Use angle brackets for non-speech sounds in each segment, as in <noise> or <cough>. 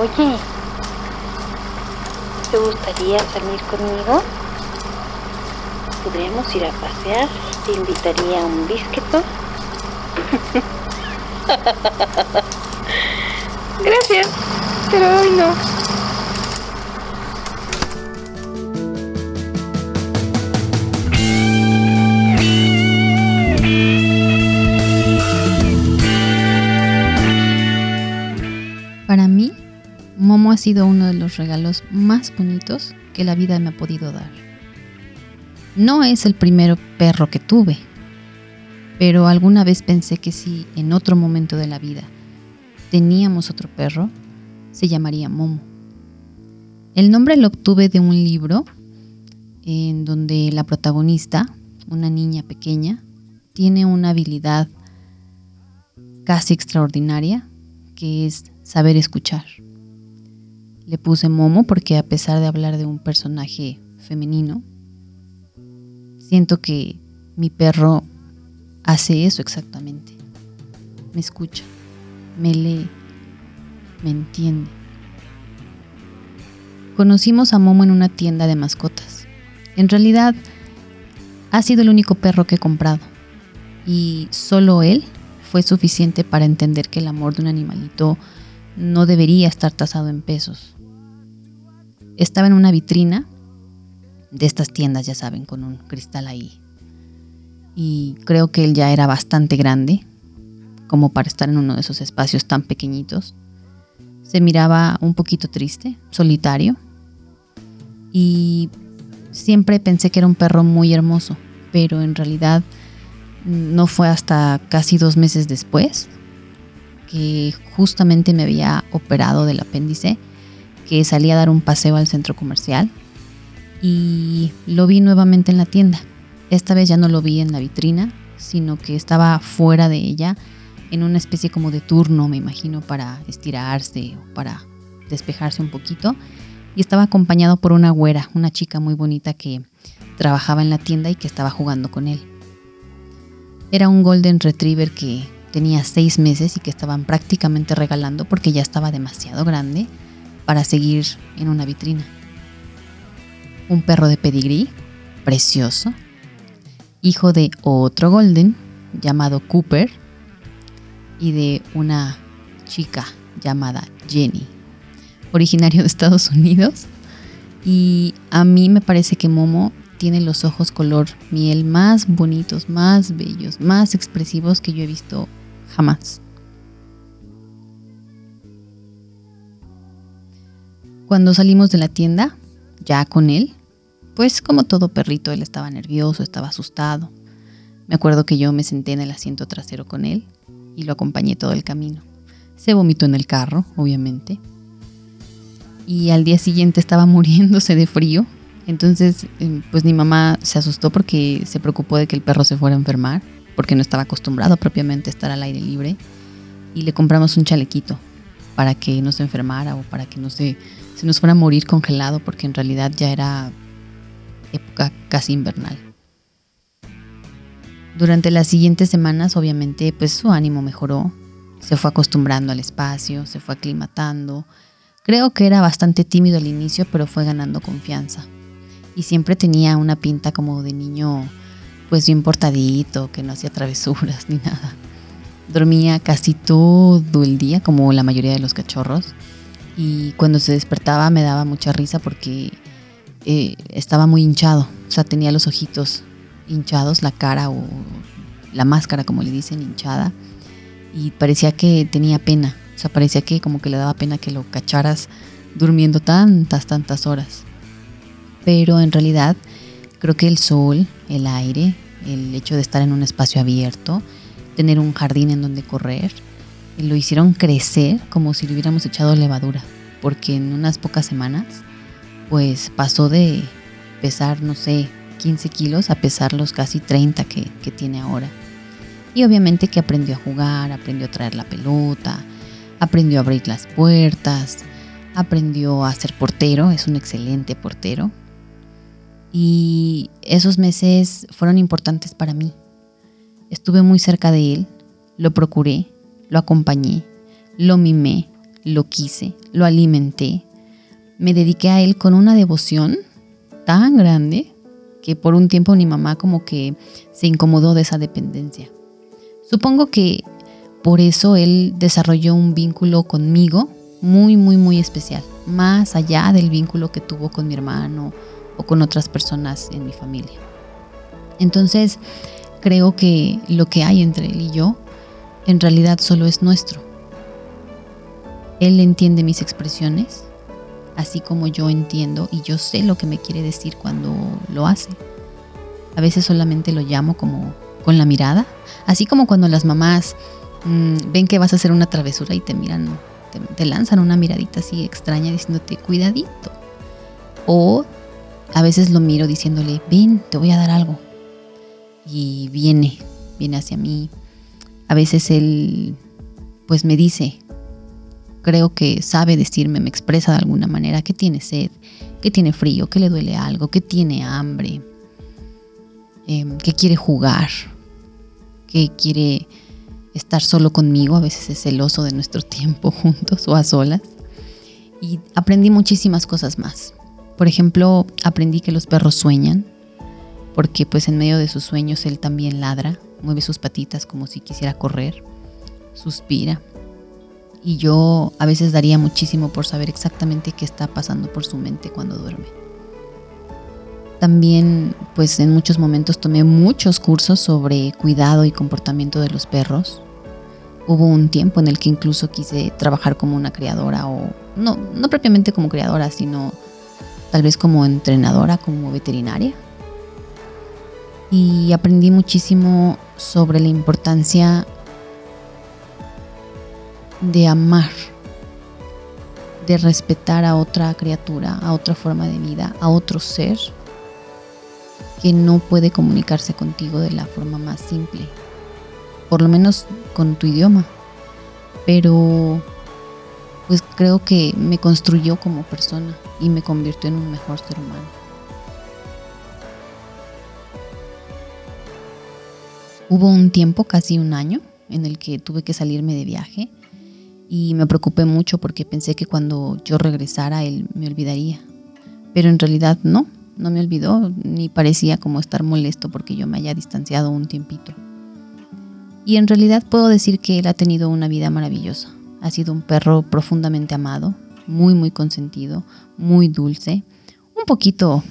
Oye, ¿te gustaría salir conmigo? Podríamos ir a pasear. Te invitaría a un bisqueto. <laughs> Gracias, pero hoy no. Sido uno de los regalos más bonitos que la vida me ha podido dar. No es el primer perro que tuve, pero alguna vez pensé que si en otro momento de la vida teníamos otro perro, se llamaría Momo. El nombre lo obtuve de un libro en donde la protagonista, una niña pequeña, tiene una habilidad casi extraordinaria que es saber escuchar. Le puse Momo porque a pesar de hablar de un personaje femenino, siento que mi perro hace eso exactamente. Me escucha, me lee, me entiende. Conocimos a Momo en una tienda de mascotas. En realidad, ha sido el único perro que he comprado. Y solo él fue suficiente para entender que el amor de un animalito no debería estar tasado en pesos. Estaba en una vitrina de estas tiendas, ya saben, con un cristal ahí. Y creo que él ya era bastante grande, como para estar en uno de esos espacios tan pequeñitos. Se miraba un poquito triste, solitario. Y siempre pensé que era un perro muy hermoso, pero en realidad no fue hasta casi dos meses después que justamente me había operado del apéndice, que salí a dar un paseo al centro comercial y lo vi nuevamente en la tienda. Esta vez ya no lo vi en la vitrina, sino que estaba fuera de ella en una especie como de turno, me imagino, para estirarse o para despejarse un poquito. Y estaba acompañado por una güera, una chica muy bonita que trabajaba en la tienda y que estaba jugando con él. Era un golden retriever que tenía seis meses y que estaban prácticamente regalando porque ya estaba demasiado grande para seguir en una vitrina. Un perro de pedigrí, precioso, hijo de otro golden llamado Cooper y de una chica llamada Jenny, originario de Estados Unidos. Y a mí me parece que Momo tiene los ojos color miel más bonitos, más bellos, más expresivos que yo he visto jamás. Cuando salimos de la tienda, ya con él, pues como todo perrito, él estaba nervioso, estaba asustado. Me acuerdo que yo me senté en el asiento trasero con él y lo acompañé todo el camino. Se vomitó en el carro, obviamente. Y al día siguiente estaba <laughs> muriéndose de frío. Entonces, em, pues mi mamá se asustó porque se preocupó de que el perro se fuera a enfermar porque no estaba acostumbrado propiamente a estar al aire libre. Y le compramos un chalequito para que no se enfermara o para que no se, se nos fuera a morir congelado, porque en realidad ya era época casi invernal. Durante las siguientes semanas, obviamente, pues su ánimo mejoró, se fue acostumbrando al espacio, se fue aclimatando. Creo que era bastante tímido al inicio, pero fue ganando confianza. Y siempre tenía una pinta como de niño pues bien portadito, que no hacía travesuras <laughs> ni nada. Dormía casi todo el día, como la mayoría de los cachorros. Y cuando se despertaba me daba mucha risa porque eh, estaba muy hinchado. O sea, tenía los ojitos hinchados, la cara o la máscara, como le dicen, hinchada. Y parecía que tenía pena. O sea, parecía que como que le daba pena que lo cacharas durmiendo tantas, tantas horas. Pero en realidad creo que el sol, el aire, el hecho de estar en un espacio abierto, tener un jardín en donde correr, lo hicieron crecer como si le hubiéramos echado levadura, porque en unas pocas semanas, pues pasó de pesar, no sé, 15 kilos a pesar los casi 30 que, que tiene ahora. Y obviamente que aprendió a jugar, aprendió a traer la pelota, aprendió a abrir las puertas, aprendió a ser portero, es un excelente portero. Y esos meses fueron importantes para mí. Estuve muy cerca de él, lo procuré, lo acompañé, lo mimé, lo quise, lo alimenté, me dediqué a él con una devoción tan grande que por un tiempo mi mamá como que se incomodó de esa dependencia. Supongo que por eso él desarrolló un vínculo conmigo muy, muy, muy especial, más allá del vínculo que tuvo con mi hermano o con otras personas en mi familia. Entonces, creo que lo que hay entre él y yo en realidad solo es nuestro. Él entiende mis expresiones, así como yo entiendo y yo sé lo que me quiere decir cuando lo hace. A veces solamente lo llamo como con la mirada, así como cuando las mamás mm, ven que vas a hacer una travesura y te miran, te, te lanzan una miradita así extraña diciéndote cuidadito. O a veces lo miro diciéndole, ven, te voy a dar algo. Y viene, viene hacia mí. A veces él pues me dice, creo que sabe decirme, me expresa de alguna manera que tiene sed, que tiene frío, que le duele algo, que tiene hambre, em, que quiere jugar, que quiere estar solo conmigo, a veces es celoso de nuestro tiempo <laughs> juntos o a solas. Y aprendí muchísimas cosas más. Por ejemplo, aprendí que los perros sueñan, porque pues en medio de sus sueños él también ladra, mueve sus patitas como si quisiera correr, suspira y yo a veces daría muchísimo por saber exactamente qué está pasando por su mente cuando duerme. También, pues en muchos momentos tomé muchos cursos sobre cuidado y comportamiento de los perros. Hubo un tiempo en el que incluso quise trabajar como una criadora o no, no propiamente como criadora, sino tal vez como entrenadora, como veterinaria. Y aprendí muchísimo sobre la importancia de amar, de respetar a otra criatura, a otra forma de vida, a otro ser que no puede comunicarse contigo de la forma más simple, por lo menos con tu idioma. Pero pues creo que me construyó como persona y me convirtió en un mejor ser humano. Hubo un tiempo, casi un año, en el que tuve que salirme de viaje y me preocupé mucho porque pensé que cuando yo regresara él me olvidaría. Pero en realidad no, no me olvidó, ni parecía como estar molesto porque yo me haya distanciado un tiempito. Y en realidad puedo decir que él ha tenido una vida maravillosa. Ha sido un perro profundamente amado, muy muy consentido, muy dulce, un poquito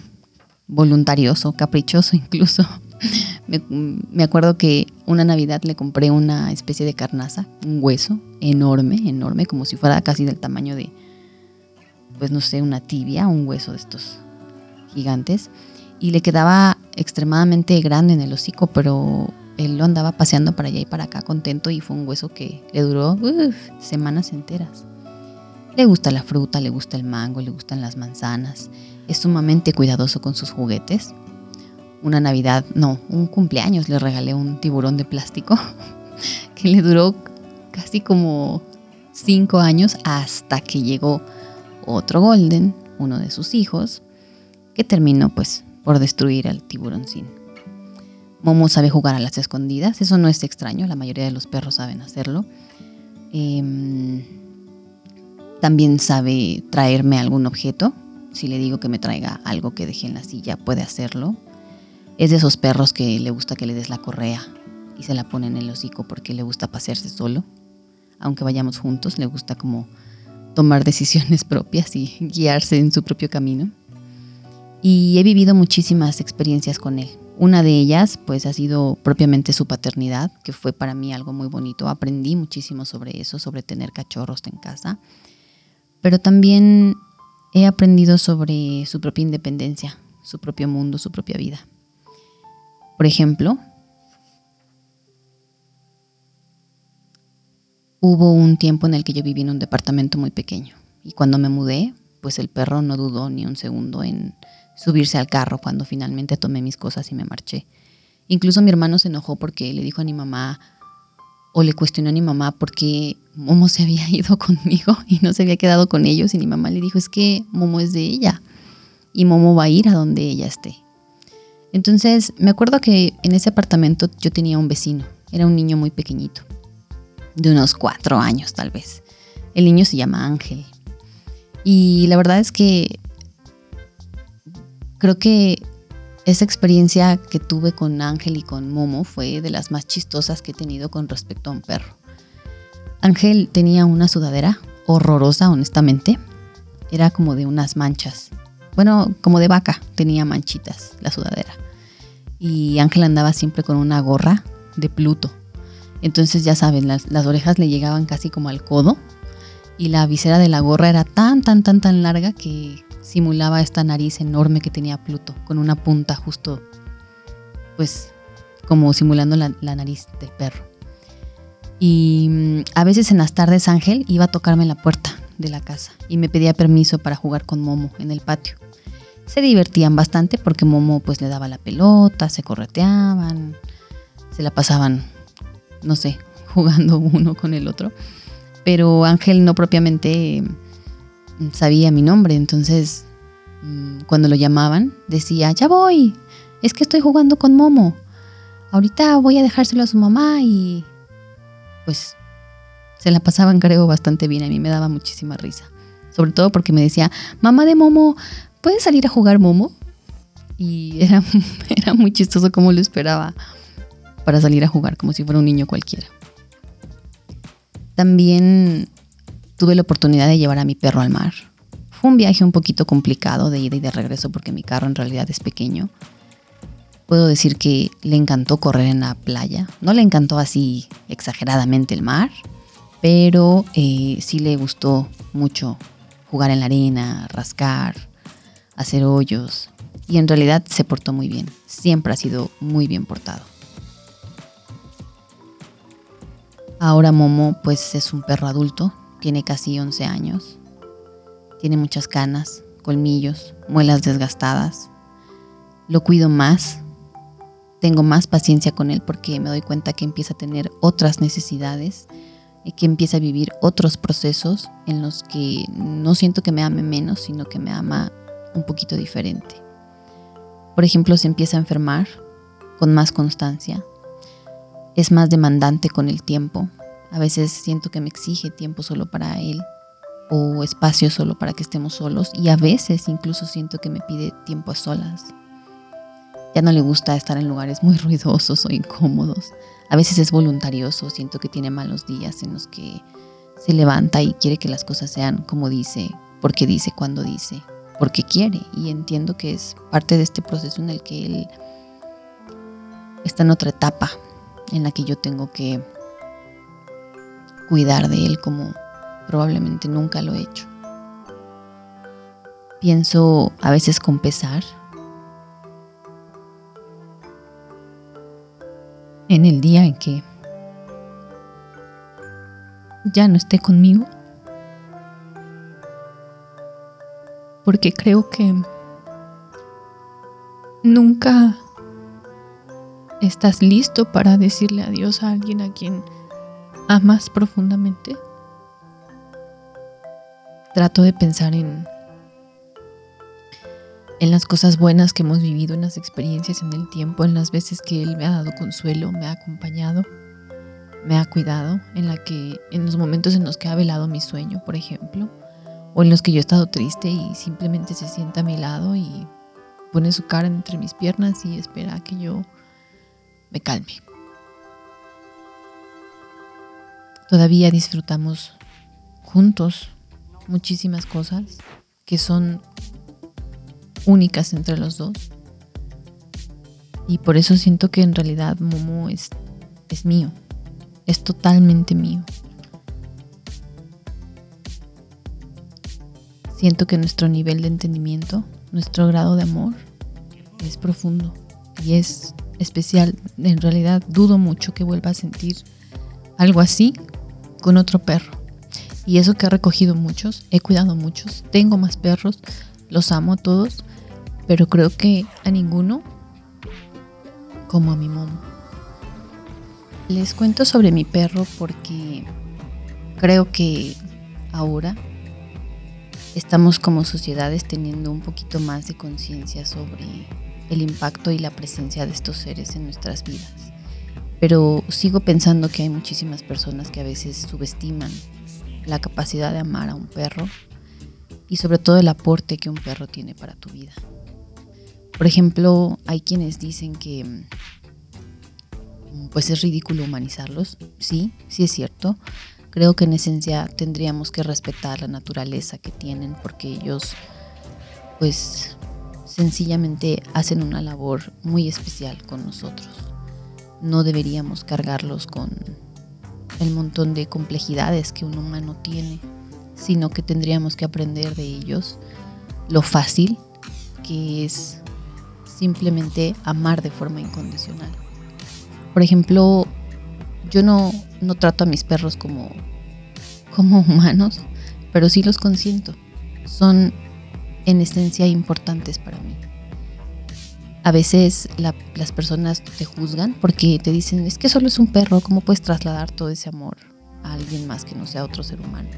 voluntarioso, caprichoso <laughs> incluso, me, acuerdo que una Navidad le compré una especie de carnaza, un hueso enorme, enorme, como si fuera casi del tamaño de, pues no sé, una tibia, un hueso de estos gigantes. Y le quedaba extremadamente grande en el hocico, pero él lo andaba paseando para allá y para acá contento y fue un hueso que le duró semanas enteras. Le gusta la fruta, le gusta el mango, le gustan las manzanas. Es sumamente cuidadoso con sus juguetes una Navidad, no, un cumpleaños le regalé un tiburón de plástico <laughs> que le duró casi como cinco años hasta que llegó otro Golden, uno de sus hijos, que terminó pues por destruir al tiburoncín. Momo sabe jugar a las escondidas, eso no es extraño, la mayoría de los perros saben hacerlo. Em, también sabe traerme algún objeto, si le digo que me traiga algo que dejé en la silla, puede hacerlo. Es de esos perros que le gusta que le des la correa y se la pone en el hocico porque le gusta pasearse solo. Aunque vayamos juntos, le gusta como tomar decisiones <laughs> propias y guiarse en su propio camino. Y he vivido muchísimas experiencias con él. Una de ellas, pues, ha sido propiamente su paternidad, que fue para mí algo muy bonito. Aprendí muchísimo sobre eso, sobre tener cachorros en casa. Pero también he aprendido sobre su propia independencia, su propio mundo, su propia vida. Por ejemplo, hubo un tiempo en el que yo viví en un departamento muy pequeño y cuando me mudé, pues el perro no dudó ni un segundo en subirse al carro cuando finalmente tomé mis cosas y me marché. Incluso mi hermano se enojó porque le dijo a mi mamá o le cuestionó a mi mamá por qué Momo se había <laughs> ido conmigo y no se había quedado con ellos y mi mamá le dijo es que Momo es de ella y Momo va a ir a donde ella esté. Entonces, me acuerdo que en ese apartamento yo tenía un vecino, era un niño muy pequeñito, de unos cuatro años tal vez. El niño se llama Ángel. Y la verdad es que creo que esa experiencia que tuve con Ángel y con Momo fue de las más chistosas que he tenido con respecto a un perro. Ángel tenía una sudadera horrorosa, honestamente. Era como de unas manchas. Bueno, como de vaca, tenía manchitas la sudadera. Y Ángel andaba siempre con una gorra de Pluto. Entonces ya saben, las, orejas le llegaban casi como al codo y la visera de la gorra era tan, tan, tan, tan larga que simulaba esta nariz enorme que tenía Pluto, con una punta justo, pues, como simulando la, nariz del perro. Y mm, a veces en las tardes Ángel iba a tocarme la puerta de la casa y me pedía permiso para jugar con Momo en el patio. Se divertían bastante porque Momo pues le daba la pelota, se correteaban, se la pasaban, no sé, <laughs> jugando uno con el otro. Pero Ángel no propiamente sabía mi nombre, entonces mm, cuando lo llamaban decía, ya voy, es que estoy jugando con Momo, ahorita voy a dejárselo a su mamá y pues se la pasaban creo bastante bien, a mí me daba muchísima risa, sobre todo porque me decía, mamá de Momo, ¿puedes salir a jugar Momo? Y era, <laughs> era muy chistoso como lo esperaba para salir a jugar, como si fuera un niño cualquiera. También tuve la oportunidad de llevar a mi perro al mar. Fue un viaje un poquito complicado de ida y de regreso porque mi carro en realidad es pequeño. Puedo decir que le encantó correr en la playa. No le encantó así exageradamente el mar, pero eh, sí le gustó mucho jugar en la arena, rascar, hacer hoyos. Y en realidad se portó muy bien. Siempre ha sido muy bien portado. Ahora Momo pues es un perro adulto tiene casi 11 años. Tiene muchas canas, colmillos, muelas desgastadas. Lo cuido más. Tengo más paciencia con él porque me doy cuenta que empieza a tener otras necesidades que empieza a vivir otros procesos en los que no siento que me ame menos, sino que me ama un poquito diferente. Por ejemplo, se empieza a enfermar con más constancia, es más demandante con el tiempo, a veces siento que me exige tiempo solo para él o espacio solo para que estemos solos y a veces incluso siento que me pide tiempo a solas. Ya no le gusta estar en lugares muy ruidosos o incómodos. A veces es voluntarioso, siento que tiene malos días en los que se levanta y quiere que las cosas sean como dice, porque dice cuando dice, porque quiere. Y entiendo que es parte de este proceso en el que él está en otra etapa en la que yo tengo que cuidar de él como probablemente nunca lo he hecho. Pienso a veces con pesar en el día en que ya no esté conmigo. Porque creo que nunca estás listo para decirle adiós a alguien a quien amas profundamente? Trato de pensar en, en las cosas buenas que hemos vivido, en las experiencias en el tiempo, en las veces que Él me ha dado consuelo, me ha acompañado, me ha cuidado, en, la que, los momentos en los que ha velado mi sueño, por ejemplo, o en los que yo he estado triste y simplemente se sienta a mi lado y pone su cara entre mis piernas y espera a que yo me calme. Todavía disfrutamos juntos muchísimas cosas que son únicas entre los dos. Y por eso siento que en realidad Momo es, es mío, es totalmente mío. Siento que nuestro nivel de entendimiento, nuestro grado de amor es profundo y es especial. En realidad dudo mucho que vuelva a sentir algo así con otro perro. Y eso que he recogido muchos, he cuidado muchos, tengo más perros, los amo a todos, pero creo que a ninguno como a mi mamá. Les cuento sobre mi perro porque creo que ahora estamos como sociedades teniendo un poquito más de conciencia sobre el impacto y la presencia de estos seres en nuestras vidas pero sigo pensando que hay muchísimas personas que a veces subestiman la capacidad de amar a un perro y sobre todo el aporte que un perro tiene para tu vida. Por ejemplo, hay quienes dicen que mm, pues es ridículo humanizarlos. Sí, sí es cierto. Creo que en esencia tendríamos que respetar la naturaleza que tienen porque ellos pues sencillamente hacen una labor muy especial con nosotros. No deberíamos cargarlos con el montón de complejidades que un humano tiene, sino que tendríamos que aprender de ellos lo fácil que es simplemente amar de forma incondicional. Por ejemplo, yo no, no trato a mis perros como, como humanos, pero sí los consiento. Son en esencia importantes para mí. A veces las personas te juzgan porque te dicen, es que solo es un perro, ¿cómo puedes trasladar todo ese amor a alguien más que no sea otro ser humano?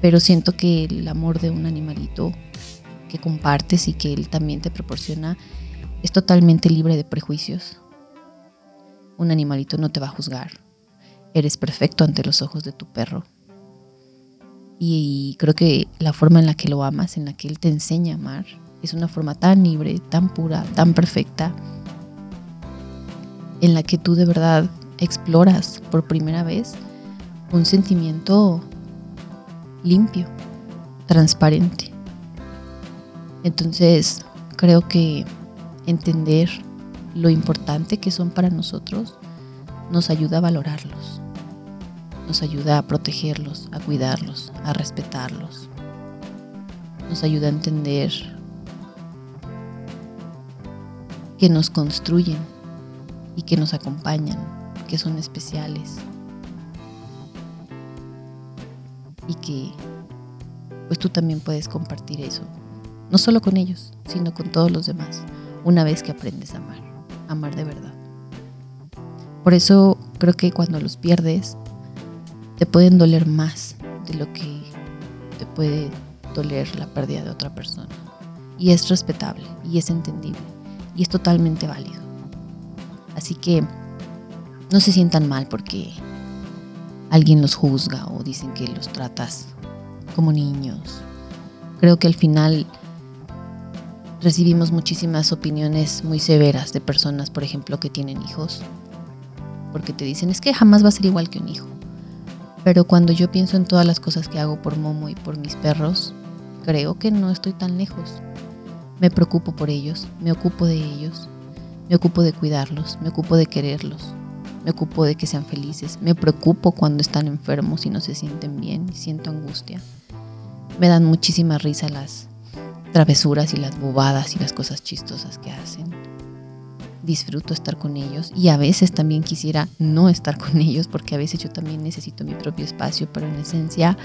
Pero siento que el amor de un animalito que compartes y que él también te proporciona es totalmente libre de prejuicios. Un animalito no te va a juzgar. Eres perfecto ante los ojos de tu perro. Y creo que la forma en la que lo amas, en la que él te enseña a amar, es una forma tan libre, tan pura, tan perfecta, en la que tú de verdad exploras por primera vez un sentimiento limpio, transparente. Entonces, creo que entender lo importante que son para nosotros nos ayuda a valorarlos, nos ayuda a protegerlos, a cuidarlos, a respetarlos, nos ayuda a entender que nos construyen y que nos acompañan, que son especiales y que pues tú también puedes compartir eso, no solo con ellos, sino con todos los demás una vez que aprendes a amar, amar de verdad. Por eso creo que cuando los pierdes, te pueden doler más de lo que te puede doler la pérdida de otra persona. Y es respetable, y es entendible, y es totalmente válido. Así que no se sientan mal porque alguien los juzga o dicen que los tratas como niños. Creo que al final recibimos muchísimas opiniones muy severas de personas, por ejemplo, que tienen hijos, porque te dicen es que jamás va a ser igual que un hijo. Pero cuando yo pienso en todas las cosas que hago por Momo y por mis perros, creo que no estoy tan lejos. Me preocupo por ellos, me ocupo de ellos, me ocupo de cuidarlos, me ocupo de quererlos, me ocupo de que sean felices, me preocupo cuando están enfermos y no se sienten bien siento angustia. Me dan muchísima risa las travesuras y las bobadas y las cosas chistosas que hacen. Disfruto estar con ellos y a veces también quisiera no estar con ellos porque a veces yo también necesito mi propio espacio, pero en esencia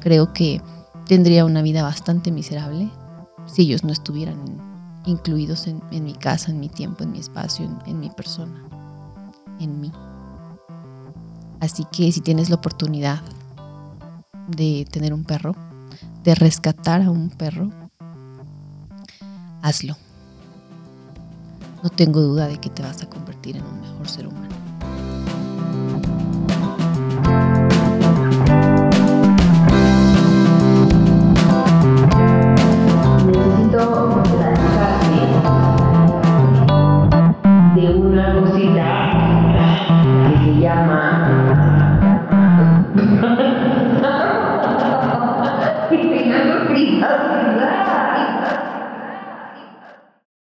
creo que tendría una vida bastante miserable si ellos no estuvieran incluidos en, mi casa, en mi tiempo, en mi espacio, en mi persona, en mí. Así que si tienes la oportunidad de tener un perro, de rescatar a un perro, hazlo. No tengo duda de que te vas a convertir en un mejor ser humano.